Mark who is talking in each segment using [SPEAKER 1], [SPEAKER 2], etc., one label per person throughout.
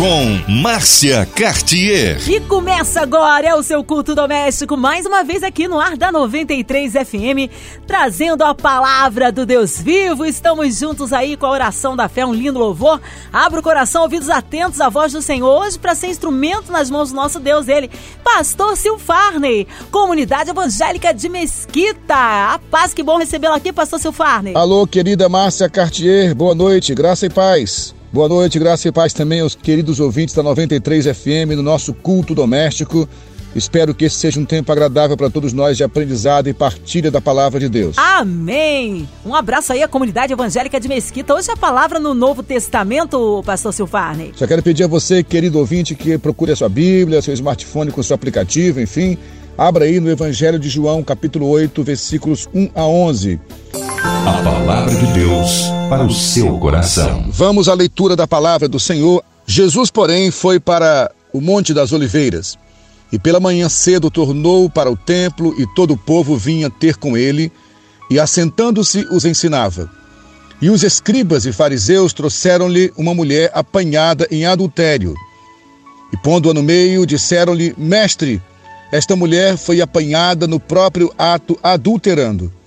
[SPEAKER 1] com Márcia Cartier.
[SPEAKER 2] E começa agora é o seu culto doméstico, mais uma vez aqui no ar da 93 FM, trazendo a palavra do Deus vivo. Estamos juntos aí com a oração da fé, um lindo louvor. Abra o coração, ouvidos atentos à voz do Senhor, hoje para ser instrumento nas mãos do nosso Deus, ele, Pastor Silfarney, Comunidade Evangélica de Mesquita. A paz, que bom recebê-lo aqui, Pastor Silfarney.
[SPEAKER 3] Alô, querida Márcia Cartier, boa noite, graça e paz. Boa noite, graça e paz também aos queridos ouvintes da 93 FM no nosso culto doméstico. Espero que esse seja um tempo agradável para todos nós de aprendizado e partilha da palavra de Deus.
[SPEAKER 2] Amém! Um abraço aí à comunidade evangélica de Mesquita. Hoje a palavra no Novo Testamento, pastor Silfarney.
[SPEAKER 3] Só quero pedir a você, querido ouvinte, que procure a sua Bíblia, seu smartphone com seu aplicativo, enfim. Abra aí no Evangelho de João, capítulo 8, versículos 1 a 11.
[SPEAKER 1] A palavra de Deus para o seu coração.
[SPEAKER 3] Vamos à leitura da palavra do Senhor. Jesus, porém, foi para o Monte das Oliveiras. E pela manhã cedo tornou para o templo, e todo o povo vinha ter com ele, e assentando-se os ensinava. E os escribas e fariseus trouxeram-lhe uma mulher apanhada em adultério. E pondo-a no meio, disseram-lhe: Mestre, esta mulher foi apanhada no próprio ato adulterando.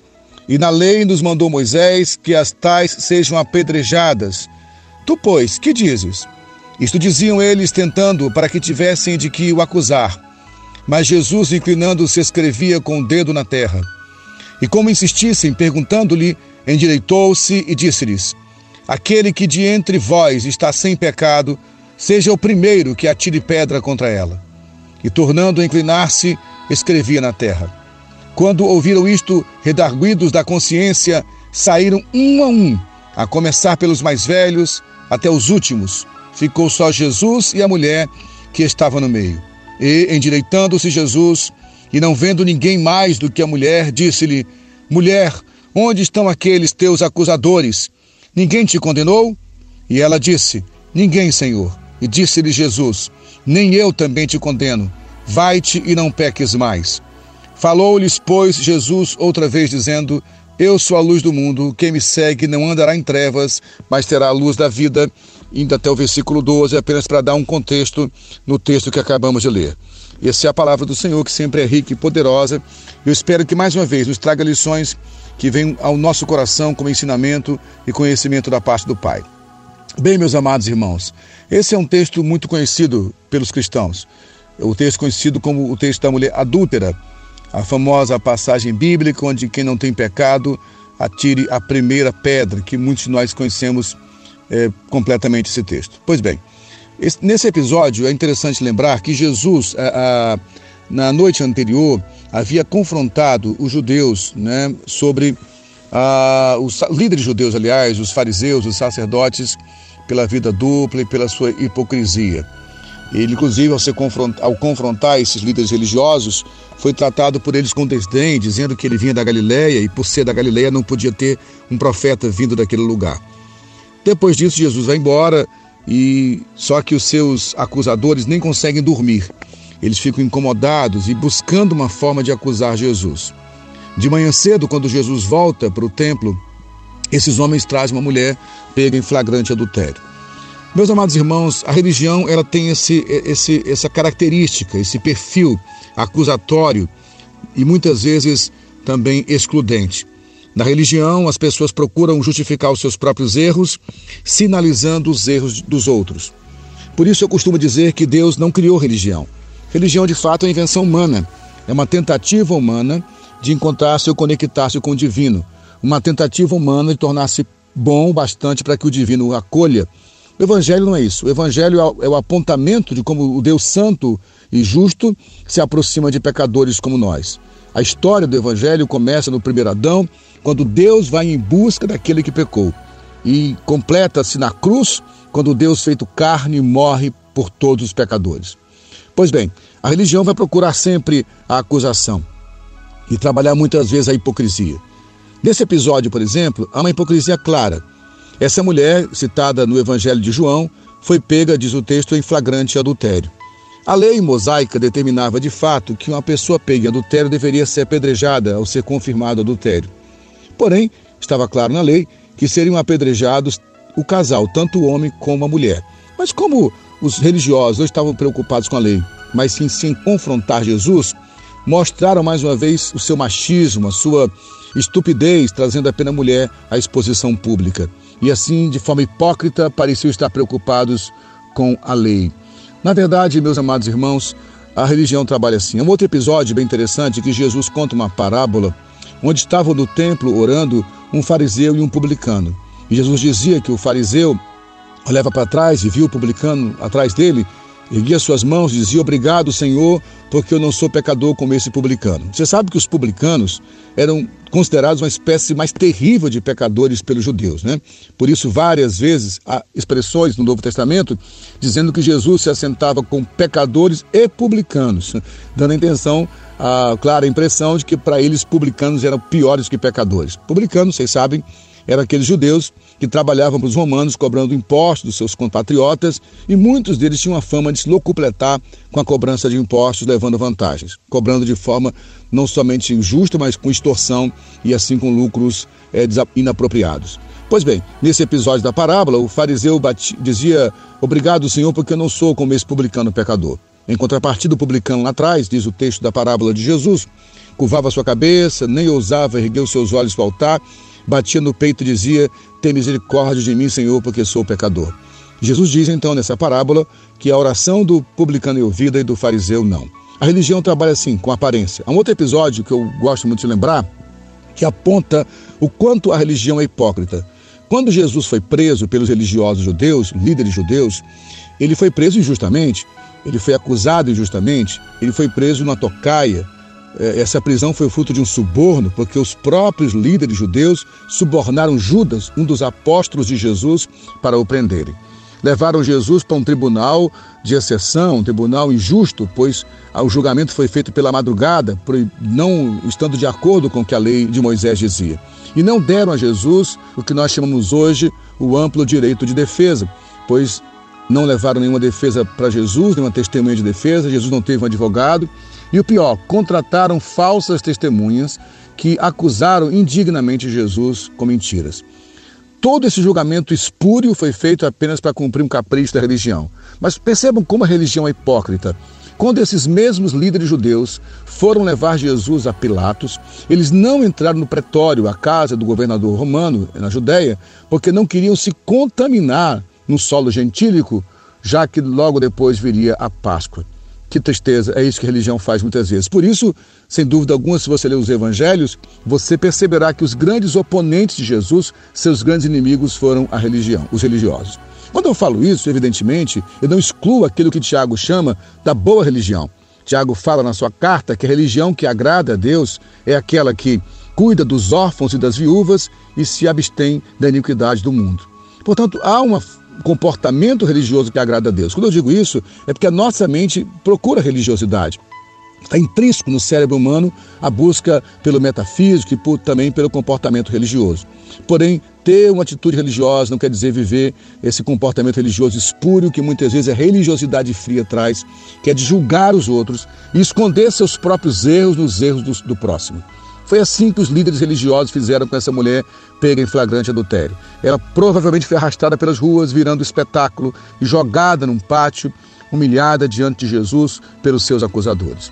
[SPEAKER 3] E na lei nos mandou Moisés que as tais sejam apedrejadas. Tu, pois, que dizes? Isto diziam eles, tentando para que tivessem de que o acusar. Mas Jesus, inclinando-se, escrevia com o dedo na terra. E como insistissem, perguntando-lhe, endireitou-se e disse-lhes: Aquele que de entre vós está sem pecado, seja o primeiro que atire pedra contra ela. E tornando a inclinar-se, escrevia na terra. Quando ouviram isto, redarguidos da consciência, saíram um a um, a começar pelos mais velhos até os últimos. Ficou só Jesus e a mulher que estava no meio. E, endireitando-se Jesus, e não vendo ninguém mais do que a mulher, disse-lhe: Mulher, onde estão aqueles teus acusadores? Ninguém te condenou? E ela disse: Ninguém, Senhor. E disse-lhe Jesus: Nem eu também te condeno. Vai-te e não peques mais. Falou-lhes, pois, Jesus outra vez, dizendo: Eu sou a luz do mundo, quem me segue não andará em trevas, mas terá a luz da vida. Indo até o versículo 12, apenas para dar um contexto no texto que acabamos de ler. Essa é a palavra do Senhor, que sempre é rica e poderosa. Eu espero que mais uma vez nos traga lições que venham ao nosso coração como ensinamento e conhecimento da parte do Pai. Bem, meus amados irmãos, esse é um texto muito conhecido pelos cristãos. O texto conhecido como o texto da mulher adúltera a famosa passagem bíblica onde quem não tem pecado atire a primeira pedra, que muitos de nós conhecemos é, completamente esse texto. Pois bem, esse, nesse episódio é interessante lembrar que Jesus, a, a, na noite anterior, havia confrontado os judeus né, sobre a, os líderes judeus, aliás, os fariseus, os sacerdotes, pela vida dupla e pela sua hipocrisia. Ele, inclusive, ao, confrontar, ao confrontar esses líderes religiosos, foi tratado por eles com desdém, dizendo que ele vinha da Galiléia e, por ser da Galiléia, não podia ter um profeta vindo daquele lugar. Depois disso, Jesus vai embora e só que os seus acusadores nem conseguem dormir. Eles ficam incomodados e buscando uma forma de acusar Jesus. De manhã cedo, quando Jesus volta para o templo, esses homens trazem uma mulher pega em flagrante adultério. Meus amados irmãos, a religião ela tem esse, esse, essa característica, esse perfil acusatório e muitas vezes também excludente. Na religião, as pessoas procuram justificar os seus próprios erros, sinalizando os erros dos outros. Por isso eu costumo dizer que Deus não criou religião. Religião, de fato, é invenção humana. É uma tentativa humana de encontrar-se ou conectar-se com o divino. Uma tentativa humana de tornar-se bom bastante para que o divino acolha o Evangelho não é isso. O Evangelho é o apontamento de como o Deus Santo e Justo se aproxima de pecadores como nós. A história do Evangelho começa no primeiro Adão, quando Deus vai em busca daquele que pecou. E completa-se na cruz, quando Deus, feito carne, morre por todos os pecadores. Pois bem, a religião vai procurar sempre a acusação e trabalhar muitas vezes a hipocrisia. Nesse episódio, por exemplo, há uma hipocrisia clara. Essa mulher, citada no Evangelho de João, foi pega, diz o texto, em flagrante adultério. A lei mosaica determinava de fato que uma pessoa pega em adultério deveria ser apedrejada ao ser confirmado adultério. Porém, estava claro na lei que seriam apedrejados o casal, tanto o homem como a mulher. Mas como os religiosos não estavam preocupados com a lei, mas sim, sim em confrontar Jesus, mostraram mais uma vez o seu machismo, a sua estupidez, trazendo a pena mulher à exposição pública. E assim, de forma hipócrita, pareciam estar preocupados com a lei. Na verdade, meus amados irmãos, a religião trabalha assim. É um outro episódio bem interessante que Jesus conta uma parábola onde estavam no templo orando um fariseu e um publicano. E Jesus dizia que o fariseu olhava para trás e viu o publicano atrás dele erguia suas mãos dizia: Obrigado, Senhor, porque eu não sou pecador como esse publicano. Você sabe que os publicanos eram considerados uma espécie mais terrível de pecadores pelos judeus, né? Por isso, várias vezes há expressões no Novo Testamento dizendo que Jesus se assentava com pecadores e publicanos, dando a intenção, a clara impressão de que para eles publicanos eram piores que pecadores. Publicanos, vocês sabem, eram aqueles judeus que trabalhavam para os romanos cobrando impostos dos seus compatriotas e muitos deles tinham a fama de se locupletar com a cobrança de impostos, levando vantagens, cobrando de forma não somente injusta, mas com extorsão e assim com lucros é, inapropriados. Pois bem, nesse episódio da parábola, o fariseu dizia: Obrigado, Senhor, porque eu não sou como esse publicano pecador. Em contrapartida, o publicano lá atrás, diz o texto da parábola de Jesus, curvava sua cabeça, nem ousava erguer os seus olhos para o altar, batia no peito e dizia: Tem misericórdia de mim, Senhor, porque sou pecador. Jesus diz então nessa parábola que a oração do publicano é ouvida e do fariseu não. A religião trabalha assim, com aparência. Há um outro episódio que eu gosto muito de lembrar que aponta o quanto a religião é hipócrita. Quando Jesus foi preso pelos religiosos judeus, líderes judeus, ele foi preso injustamente, ele foi acusado injustamente, ele foi preso numa tocaia, essa prisão foi fruto de um suborno, porque os próprios líderes judeus subornaram Judas, um dos apóstolos de Jesus, para o prenderem. Levaram Jesus para um tribunal de exceção, um tribunal injusto, pois o julgamento foi feito pela madrugada, não estando de acordo com o que a lei de Moisés dizia. E não deram a Jesus o que nós chamamos hoje o amplo direito de defesa, pois não levaram nenhuma defesa para Jesus, nenhuma testemunha de defesa, Jesus não teve um advogado, e o pior, contrataram falsas testemunhas que acusaram indignamente Jesus com mentiras. Todo esse julgamento espúrio foi feito apenas para cumprir um capricho da religião. Mas percebam como a religião é hipócrita. Quando esses mesmos líderes judeus foram levar Jesus a Pilatos, eles não entraram no pretório, a casa do governador romano na Judéia, porque não queriam se contaminar no solo gentílico, já que logo depois viria a Páscoa. Que tristeza, é isso que a religião faz muitas vezes. Por isso, sem dúvida alguma, se você ler os evangelhos, você perceberá que os grandes oponentes de Jesus, seus grandes inimigos foram a religião, os religiosos. Quando eu falo isso, evidentemente, eu não excluo aquilo que Tiago chama da boa religião. Tiago fala na sua carta que a religião que agrada a Deus é aquela que cuida dos órfãos e das viúvas e se abstém da iniquidade do mundo. Portanto, há uma comportamento religioso que agrada a Deus. Quando eu digo isso, é porque a nossa mente procura religiosidade. Está intrínseco no cérebro humano a busca pelo metafísico e por, também pelo comportamento religioso. Porém, ter uma atitude religiosa não quer dizer viver esse comportamento religioso espúrio que muitas vezes a religiosidade fria traz, que é de julgar os outros e esconder seus próprios erros nos erros do, do próximo. Foi assim que os líderes religiosos fizeram com essa mulher pega em flagrante adultério. Ela provavelmente foi arrastada pelas ruas, virando espetáculo e jogada num pátio, humilhada diante de Jesus pelos seus acusadores.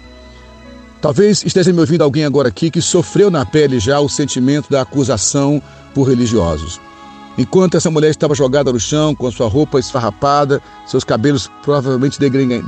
[SPEAKER 3] Talvez esteja me ouvindo alguém agora aqui que sofreu na pele já o sentimento da acusação por religiosos. Enquanto essa mulher estava jogada no chão, com sua roupa esfarrapada, seus cabelos provavelmente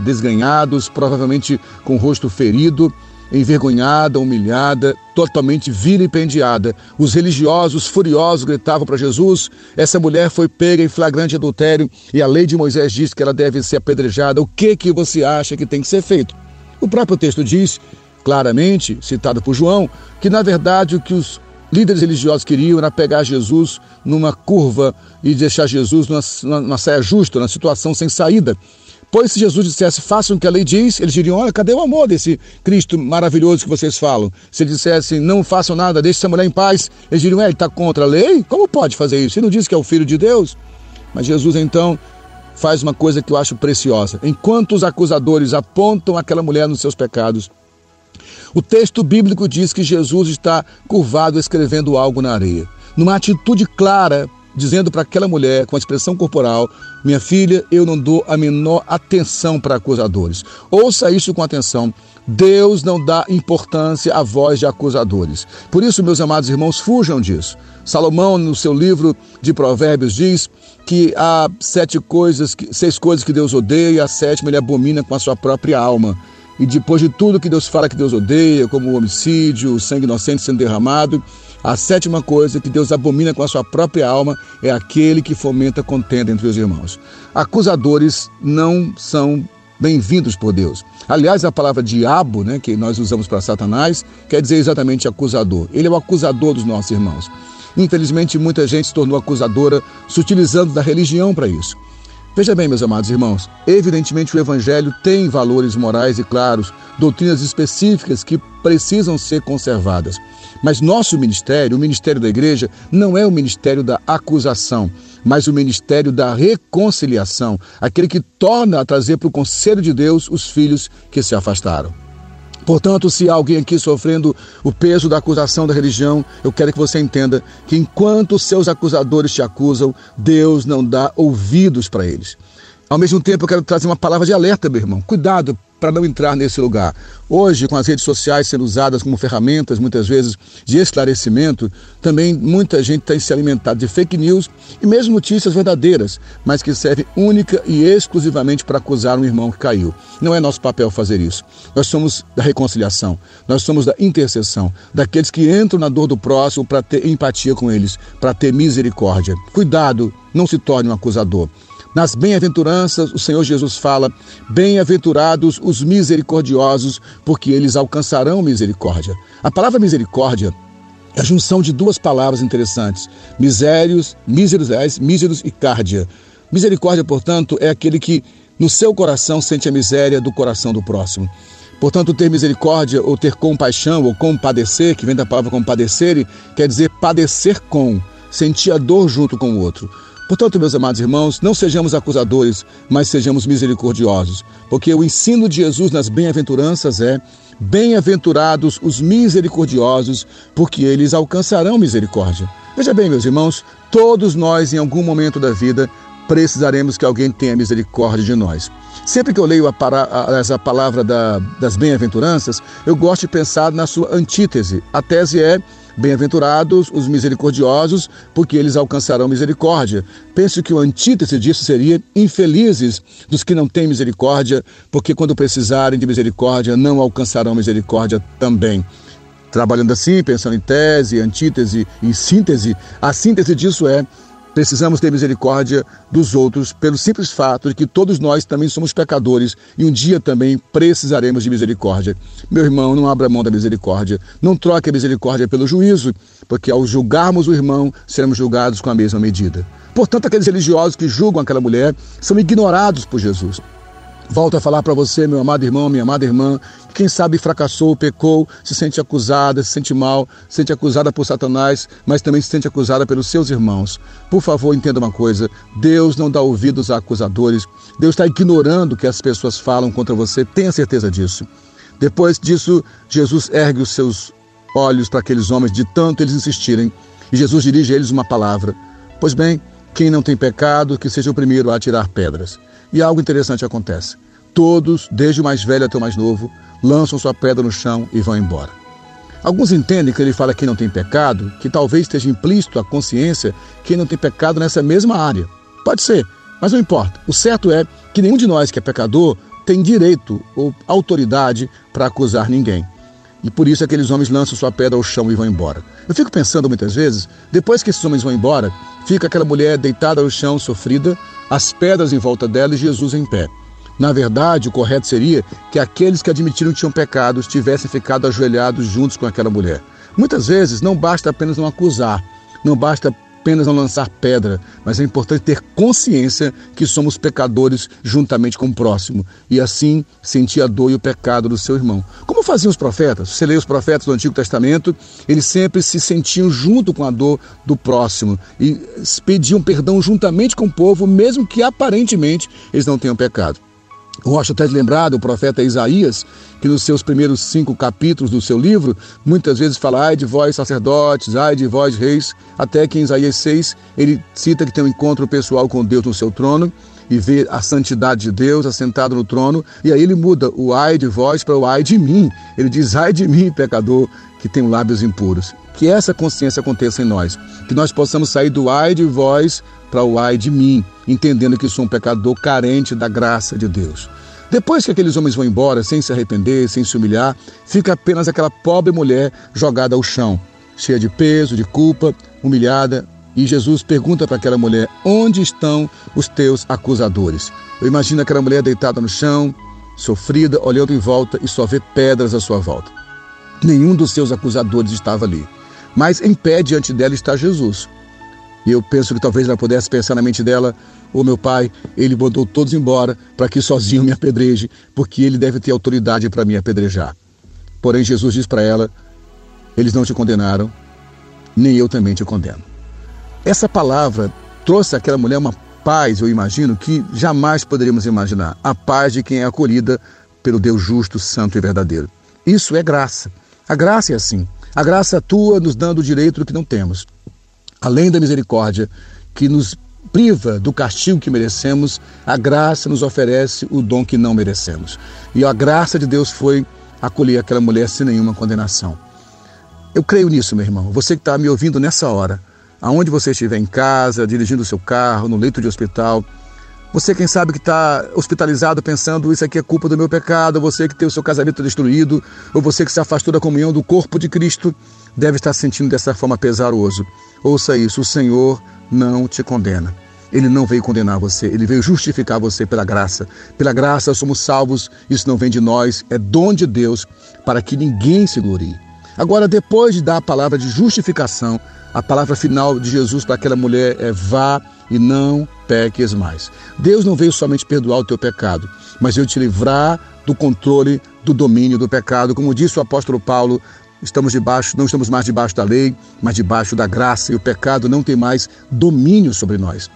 [SPEAKER 3] desganhados, provavelmente com o rosto ferido, envergonhada, humilhada, totalmente vilipendiada. Os religiosos furiosos gritavam para Jesus: essa mulher foi pega em flagrante adultério e a lei de Moisés diz que ela deve ser apedrejada. O que que você acha que tem que ser feito? O próprio texto diz claramente, citado por João, que na verdade o que os líderes religiosos queriam era pegar Jesus numa curva e deixar Jesus numa, numa saia justa, numa situação sem saída. Pois se Jesus dissesse, façam o que a lei diz, eles diriam, olha, cadê o amor desse Cristo maravilhoso que vocês falam? Se ele dissesse, não façam nada, deixe essa mulher em paz, eles diriam, é, ele está contra a lei? Como pode fazer isso? Ele não diz que é o Filho de Deus? Mas Jesus, então, faz uma coisa que eu acho preciosa. Enquanto os acusadores apontam aquela mulher nos seus pecados, o texto bíblico diz que Jesus está curvado escrevendo algo na areia. Numa atitude clara, dizendo para aquela mulher, com a expressão corporal: Minha filha, eu não dou a menor atenção para acusadores. Ouça isso com atenção. Deus não dá importância à voz de acusadores. Por isso, meus amados irmãos, fujam disso. Salomão, no seu livro de Provérbios, diz que há sete coisas, seis coisas que Deus odeia e a sétima ele abomina com a sua própria alma. E depois de tudo que Deus fala que Deus odeia, como o homicídio, o sangue inocente sendo derramado, a sétima coisa que Deus abomina com a sua própria alma é aquele que fomenta contenda entre os irmãos. Acusadores não são bem-vindos por Deus. Aliás, a palavra diabo, né, que nós usamos para Satanás, quer dizer exatamente acusador. Ele é o acusador dos nossos irmãos. Infelizmente, muita gente se tornou acusadora, se utilizando da religião para isso. Veja bem, meus amados irmãos, evidentemente o Evangelho tem valores morais e claros, doutrinas específicas que precisam ser conservadas. Mas nosso ministério, o ministério da igreja, não é o ministério da acusação, mas o ministério da reconciliação aquele que torna a trazer para o conselho de Deus os filhos que se afastaram. Portanto, se há alguém aqui sofrendo o peso da acusação da religião, eu quero que você entenda que enquanto seus acusadores te acusam, Deus não dá ouvidos para eles. Ao mesmo tempo, eu quero trazer uma palavra de alerta, meu irmão. Cuidado para não entrar nesse lugar. Hoje, com as redes sociais sendo usadas como ferramentas, muitas vezes, de esclarecimento, também muita gente tem se alimentado de fake news e mesmo notícias verdadeiras, mas que servem única e exclusivamente para acusar um irmão que caiu. Não é nosso papel fazer isso. Nós somos da reconciliação, nós somos da intercessão, daqueles que entram na dor do próximo para ter empatia com eles, para ter misericórdia. Cuidado, não se torne um acusador. Nas bem-aventuranças, o Senhor Jesus fala: Bem-aventurados os misericordiosos, porque eles alcançarão misericórdia. A palavra misericórdia é a junção de duas palavras interessantes: misérios, míseros, míseros e cárdia. Misericórdia, portanto, é aquele que no seu coração sente a miséria do coração do próximo. Portanto, ter misericórdia ou ter compaixão ou compadecer, que vem da palavra compadecer, quer dizer padecer com, sentir a dor junto com o outro. Portanto, meus amados irmãos, não sejamos acusadores, mas sejamos misericordiosos, porque o ensino de Jesus nas bem-aventuranças é: bem-aventurados os misericordiosos, porque eles alcançarão misericórdia. Veja bem, meus irmãos, todos nós, em algum momento da vida, precisaremos que alguém tenha misericórdia de nós. Sempre que eu leio a, para, a, essa palavra da, das bem-aventuranças, eu gosto de pensar na sua antítese. A tese é Bem-aventurados os misericordiosos, porque eles alcançarão misericórdia. Penso que o antítese disso seria infelizes dos que não têm misericórdia, porque quando precisarem de misericórdia, não alcançarão misericórdia também. Trabalhando assim, pensando em tese, antítese e síntese, a síntese disso é Precisamos ter misericórdia dos outros pelo simples fato de que todos nós também somos pecadores e um dia também precisaremos de misericórdia. Meu irmão, não abra mão da misericórdia. Não troque a misericórdia pelo juízo, porque ao julgarmos o irmão, seremos julgados com a mesma medida. Portanto, aqueles religiosos que julgam aquela mulher são ignorados por Jesus. Volto a falar para você, meu amado irmão, minha amada irmã, que quem sabe fracassou, pecou, se sente acusada, se sente mal, se sente acusada por Satanás, mas também se sente acusada pelos seus irmãos. Por favor, entenda uma coisa: Deus não dá ouvidos a acusadores, Deus está ignorando o que as pessoas falam contra você, tenha certeza disso. Depois disso, Jesus ergue os seus olhos para aqueles homens, de tanto eles insistirem, e Jesus dirige a eles uma palavra: Pois bem, quem não tem pecado, que seja o primeiro a atirar pedras. E algo interessante acontece. Todos, desde o mais velho até o mais novo, lançam sua pedra no chão e vão embora. Alguns entendem que ele fala que não tem pecado, que talvez esteja implícito a consciência que não tem pecado nessa mesma área. Pode ser, mas não importa. O certo é que nenhum de nós que é pecador tem direito ou autoridade para acusar ninguém. E por isso aqueles homens lançam sua pedra ao chão e vão embora. Eu fico pensando muitas vezes, depois que esses homens vão embora, fica aquela mulher deitada no chão, sofrida, as pedras em volta dela e Jesus em pé. Na verdade, o correto seria que aqueles que admitiram que tinham pecados tivessem ficado ajoelhados juntos com aquela mulher. Muitas vezes não basta apenas não acusar, não basta apenas não lançar pedra, mas é importante ter consciência que somos pecadores juntamente com o próximo e assim sentir a dor e o pecado do seu irmão. Como faziam os profetas? Você lê os profetas do Antigo Testamento, eles sempre se sentiam junto com a dor do próximo e pediam perdão juntamente com o povo, mesmo que aparentemente eles não tenham pecado. Acho até de lembrar do profeta Isaías, que nos seus primeiros cinco capítulos do seu livro, muitas vezes fala, ai de vós sacerdotes, ai de vós reis, até que em Isaías 6 ele cita que tem um encontro pessoal com Deus no seu trono e vê a santidade de Deus assentado no trono, e aí ele muda o ai de vós para o ai de mim. Ele diz, ai de mim, pecador, que tenho lábios impuros. Que essa consciência aconteça em nós, que nós possamos sair do ai de vós para o ai de mim, entendendo que sou um pecador carente da graça de Deus. Depois que aqueles homens vão embora, sem se arrepender, sem se humilhar, fica apenas aquela pobre mulher jogada ao chão, cheia de peso, de culpa, humilhada. E Jesus pergunta para aquela mulher: Onde estão os teus acusadores? Eu imagino aquela mulher deitada no chão, sofrida, olhando em volta e só vê pedras à sua volta. Nenhum dos seus acusadores estava ali. Mas em pé diante dela está Jesus. E eu penso que talvez ela pudesse pensar na mente dela: Ô meu pai, ele mandou todos embora para que sozinho me apedreje, porque ele deve ter autoridade para me apedrejar. Porém, Jesus diz para ela: Eles não te condenaram, nem eu também te condeno. Essa palavra trouxe àquela mulher uma paz, eu imagino, que jamais poderíamos imaginar. A paz de quem é acolhida pelo Deus justo, santo e verdadeiro. Isso é graça. A graça é assim. A graça atua nos dando o direito do que não temos além da misericórdia que nos priva do castigo que merecemos, a graça nos oferece o dom que não merecemos. E a graça de Deus foi acolher aquela mulher sem nenhuma condenação. Eu creio nisso, meu irmão. Você que está me ouvindo nessa hora, aonde você estiver em casa, dirigindo o seu carro, no leito de hospital, você, quem sabe, que está hospitalizado pensando isso aqui é culpa do meu pecado, você que tem o seu casamento destruído, ou você que se afastou da comunhão do corpo de Cristo, deve estar sentindo dessa forma pesaroso. Ouça isso: o Senhor não te condena. Ele não veio condenar você, ele veio justificar você pela graça. Pela graça somos salvos, isso não vem de nós, é dom de Deus para que ninguém se glorie. Agora, depois de dar a palavra de justificação, a palavra final de Jesus para aquela mulher é: vá e não peques mais. Deus não veio somente perdoar o teu pecado, mas veio te livrar do controle, do domínio do pecado. Como disse o apóstolo Paulo Estamos debaixo, não estamos mais debaixo da lei, mas debaixo da graça e o pecado não tem mais domínio sobre nós.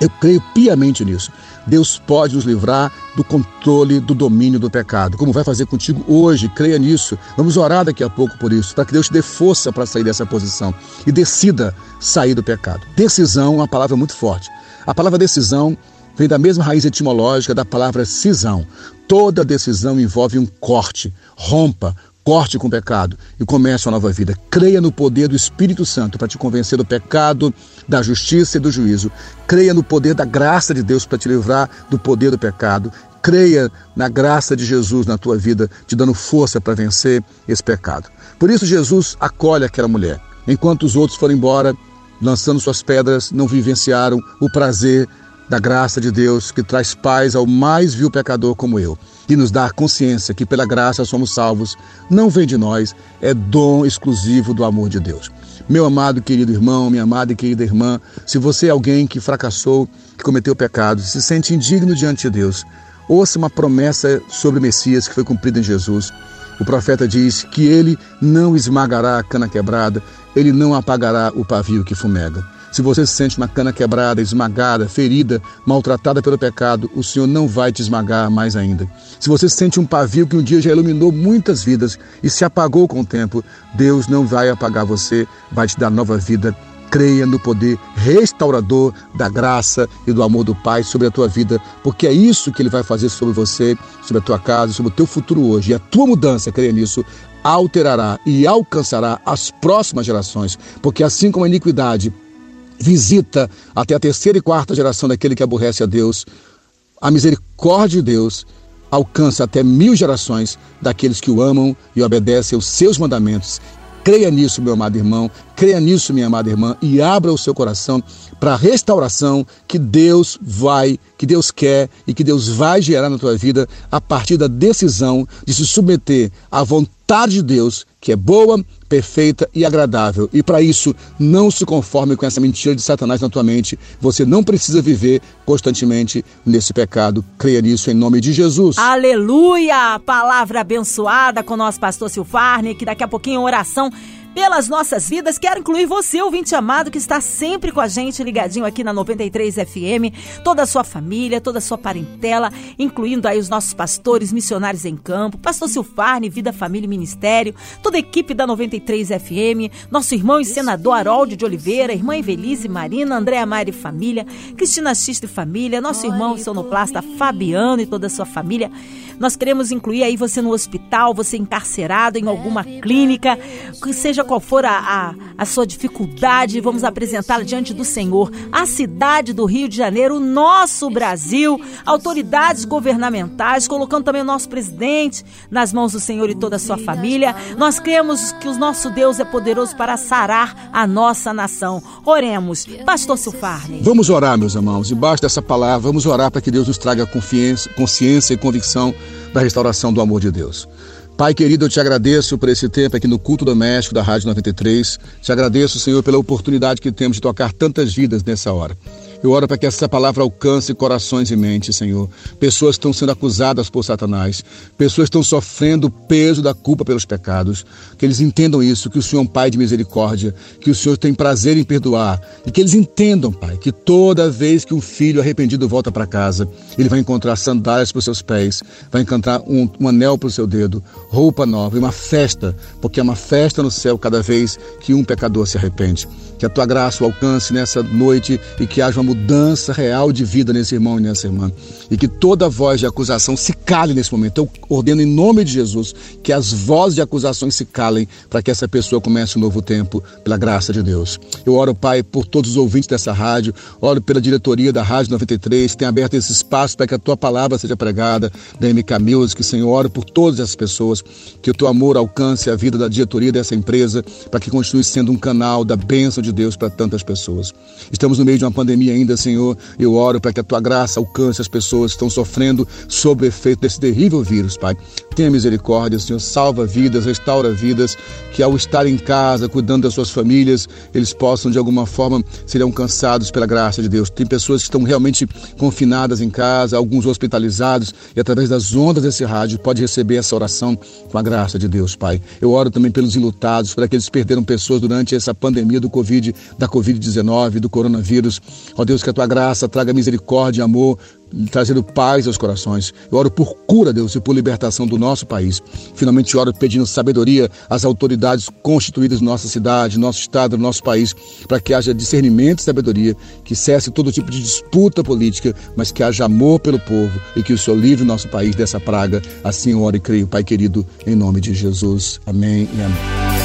[SPEAKER 3] Eu creio piamente nisso. Deus pode nos livrar do controle, do domínio do pecado, como vai fazer contigo hoje. Creia nisso. Vamos orar daqui a pouco por isso, para que Deus te dê força para sair dessa posição e decida sair do pecado. Decisão é uma palavra muito forte. A palavra decisão vem da mesma raiz etimológica da palavra cisão. Toda decisão envolve um corte, rompa, corte com o pecado e comece uma nova vida. Creia no poder do Espírito Santo para te convencer do pecado, da justiça e do juízo. Creia no poder da graça de Deus para te livrar do poder do pecado. Creia na graça de Jesus na tua vida, te dando força para vencer esse pecado. Por isso, Jesus acolhe aquela mulher. Enquanto os outros foram embora, lançando suas pedras, não vivenciaram o prazer da graça de Deus que traz paz ao mais vil pecador como eu e nos dá consciência que pela graça somos salvos, não vem de nós, é dom exclusivo do amor de Deus. Meu amado querido irmão, minha amada e querida irmã, se você é alguém que fracassou, que cometeu pecado, se sente indigno diante de Deus, ouça uma promessa sobre o Messias que foi cumprida em Jesus. O profeta diz que ele não esmagará a cana quebrada, ele não apagará o pavio que fumega. Se você se sente uma cana quebrada, esmagada, ferida, maltratada pelo pecado, o Senhor não vai te esmagar mais ainda. Se você se sente um pavio que um dia já iluminou muitas vidas e se apagou com o tempo, Deus não vai apagar você, vai te dar nova vida. Creia no poder restaurador da graça e do amor do Pai sobre a tua vida, porque é isso que Ele vai fazer sobre você, sobre a tua casa, sobre o teu futuro hoje. E a tua mudança, creia nisso, alterará e alcançará as próximas gerações, porque assim como a iniquidade visita até a terceira e quarta geração daquele que aborrece a Deus. A misericórdia de Deus alcança até mil gerações daqueles que o amam e obedecem aos seus mandamentos. Creia nisso, meu amado irmão, creia nisso, minha amada irmã, e abra o seu coração para a restauração que Deus vai, que Deus quer e que Deus vai gerar na tua vida a partir da decisão de se submeter à vontade vontade de Deus, que é boa, perfeita e agradável. E para isso, não se conforme com essa mentira de Satanás na tua mente. Você não precisa viver constantemente nesse pecado. Creia nisso em nome de Jesus.
[SPEAKER 2] Aleluia! Palavra abençoada com nosso pastor Silfarne, que daqui a pouquinho oração pelas nossas vidas. Quero incluir você, ouvinte amado, que está sempre com a gente ligadinho aqui na 93 FM, toda a sua família, toda a sua parentela, incluindo aí os nossos pastores, missionários em campo, pastor Silfarne, Vida, Família e Ministério, toda a equipe da 93 FM, nosso irmão e senador Haroldo de Oliveira, irmã Evelise Marina, Andréa e família, Cristina Xista e família, nosso irmão sonoplasta Fabiano e toda a sua família. Nós queremos incluir aí você no hospital, você encarcerado em alguma clínica, que seja qual for a, a, a sua dificuldade, vamos apresentá-la diante do Senhor. A cidade do Rio de Janeiro, o nosso Brasil, autoridades governamentais, colocando também o nosso presidente nas mãos do Senhor e toda a sua família. Nós cremos que o nosso Deus é poderoso para sarar a nossa nação. Oremos. Pastor Silfarne.
[SPEAKER 3] Vamos orar, meus irmãos. Debaixo dessa palavra, vamos orar para que Deus nos traga consciência e convicção da restauração do amor de Deus. Pai querido, eu te agradeço por esse tempo aqui no culto doméstico da Rádio 93. Te agradeço, Senhor, pela oportunidade que temos de tocar tantas vidas nessa hora. Eu oro para que essa palavra alcance corações e mentes, Senhor. Pessoas estão sendo acusadas por Satanás, pessoas estão sofrendo o peso da culpa pelos pecados. Que eles entendam isso, que o Senhor é um Pai de misericórdia, que o Senhor tem prazer em perdoar e que eles entendam, Pai, que toda vez que um filho arrependido volta para casa, ele vai encontrar sandálias para os seus pés, vai encontrar um, um anel para o seu dedo, roupa nova e uma festa, porque é uma festa no céu cada vez que um pecador se arrepende. Que a tua graça o alcance nessa noite e que haja uma mudança real de vida nesse irmão e nessa irmã. E que toda voz de acusação se cale nesse momento. Eu ordeno em nome de Jesus que as vozes de acusações se calem para que essa pessoa comece um novo tempo pela graça de Deus. Eu oro, Pai, por todos os ouvintes dessa rádio, oro pela diretoria da Rádio 93, que tem aberto esse espaço para que a tua palavra seja pregada, da MK Music, Senhor, oro por todas essas pessoas, que o teu amor alcance a vida da diretoria dessa empresa, para que continue sendo um canal da bênção de Deus para tantas pessoas. Estamos no meio de uma pandemia ainda, Senhor. Eu oro para que a tua graça alcance as pessoas que estão sofrendo sob o efeito desse terrível vírus, Pai. Tenha misericórdia, Senhor. Salva vidas, restaura vidas, que ao estar em casa, cuidando das suas famílias, eles possam, de alguma forma, serem alcançados pela graça de Deus. Tem pessoas que estão realmente confinadas em casa, alguns hospitalizados, e através das ondas desse rádio pode receber essa oração com a graça de Deus, Pai. Eu oro também pelos enlutados, para que perderam pessoas durante essa pandemia do Covid, da Covid-19, do coronavírus. Ó Deus, que a tua graça traga misericórdia e amor, trazendo paz aos corações. Eu oro por cura, Deus, e por libertação do nosso país. Finalmente oro pedindo sabedoria às autoridades constituídas na nossa cidade, nosso estado, no nosso país, para que haja discernimento e sabedoria, que cesse todo tipo de disputa política, mas que haja amor pelo povo e que o Senhor livre o nosso país dessa praga. Assim eu oro e creio, Pai querido, em nome de Jesus. Amém e amém.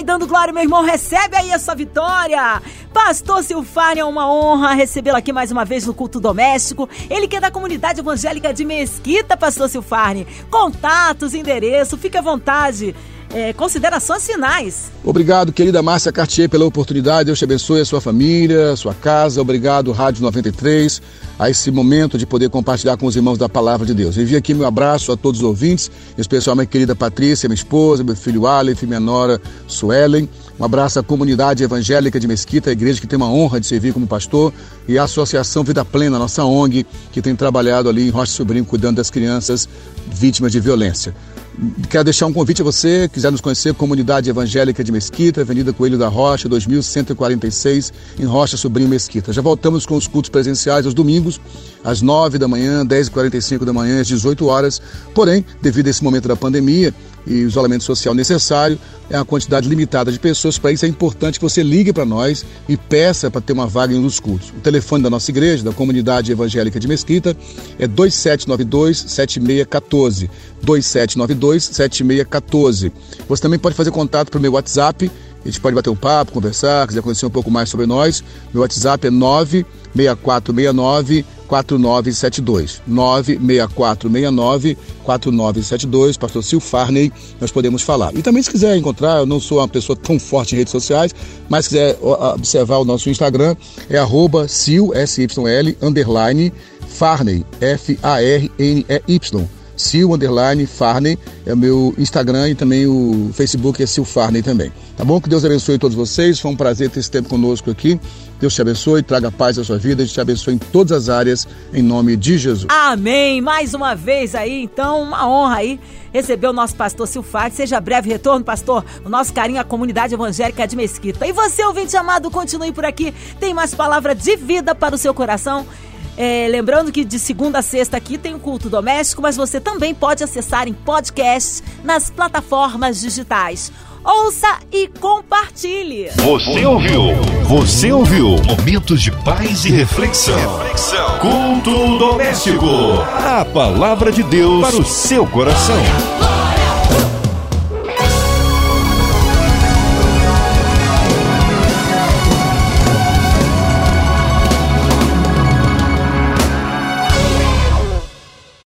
[SPEAKER 2] Vai dando glória, meu irmão. Recebe aí a sua vitória. Pastor Silfário, é uma honra recebê-lo aqui mais uma vez no culto doméstico. Ele que é da comunidade evangélica de Mesquita, Pastor Silfarne. Contatos, endereço, fique à vontade é, considerações finais.
[SPEAKER 3] Obrigado, querida Márcia Cartier, pela oportunidade. Deus te abençoe a sua família, a sua casa. Obrigado, Rádio 93, a esse momento de poder compartilhar com os irmãos da palavra de Deus. Envio aqui meu abraço a todos os ouvintes, especialmente a querida Patrícia, minha esposa, meu filho Aleph, minha nora Suelen. Um abraço à comunidade evangélica de Mesquita, a igreja que tem uma honra de servir como pastor, e a Associação Vida Plena, nossa ONG, que tem trabalhado ali em Rocha Sobrinho, cuidando das crianças vítimas de violência. Quero deixar um convite a você, quiser nos conhecer, Comunidade Evangélica de Mesquita, Avenida Coelho da Rocha, 2146, em Rocha Sobrinho Mesquita. Já voltamos com os cultos presenciais aos domingos, às 9 da manhã, 10h45 da manhã, às 18 horas. Porém, devido a esse momento da pandemia, e isolamento social necessário, é uma quantidade limitada de pessoas. Para isso é importante que você ligue para nós e peça para ter uma vaga em um dos cultos. O telefone da nossa igreja, da comunidade evangélica de Mesquita, é 2792-7614. 2792-7614. Você também pode fazer contato pelo meu WhatsApp. A gente pode bater um papo, conversar, quiser conhecer um pouco mais sobre nós. Meu WhatsApp é 96469 4972. 96469 4972. Pastor Sil Farney, nós podemos falar. E também, se quiser encontrar, eu não sou uma pessoa tão forte em redes sociais, mas se quiser observar o nosso Instagram, é arroba Sil, S-Y-L, underline, Farney, F-A-R-N-E-Y. Sil Underline Farney, é o meu Instagram e também o Facebook é Sil Farney também. Tá bom? Que Deus abençoe todos vocês. Foi um prazer ter esse tempo conosco aqui. Deus te abençoe, traga paz à sua vida, te abençoe em todas as áreas, em nome de Jesus.
[SPEAKER 2] Amém. Mais uma vez aí, então, uma honra aí receber o nosso pastor Silfate. Seja breve retorno, pastor. O nosso carinho à comunidade evangélica de Mesquita. E você, ouvinte amado, continue por aqui. Tem mais palavra de vida para o seu coração. É, lembrando que de segunda a sexta aqui tem o culto doméstico, mas você também pode acessar em podcast nas plataformas digitais. Ouça e compartilhe.
[SPEAKER 1] Você ouviu? Você ouviu? Momentos de paz e reflexão. reflexão. Culto doméstico. A palavra de Deus para o seu coração.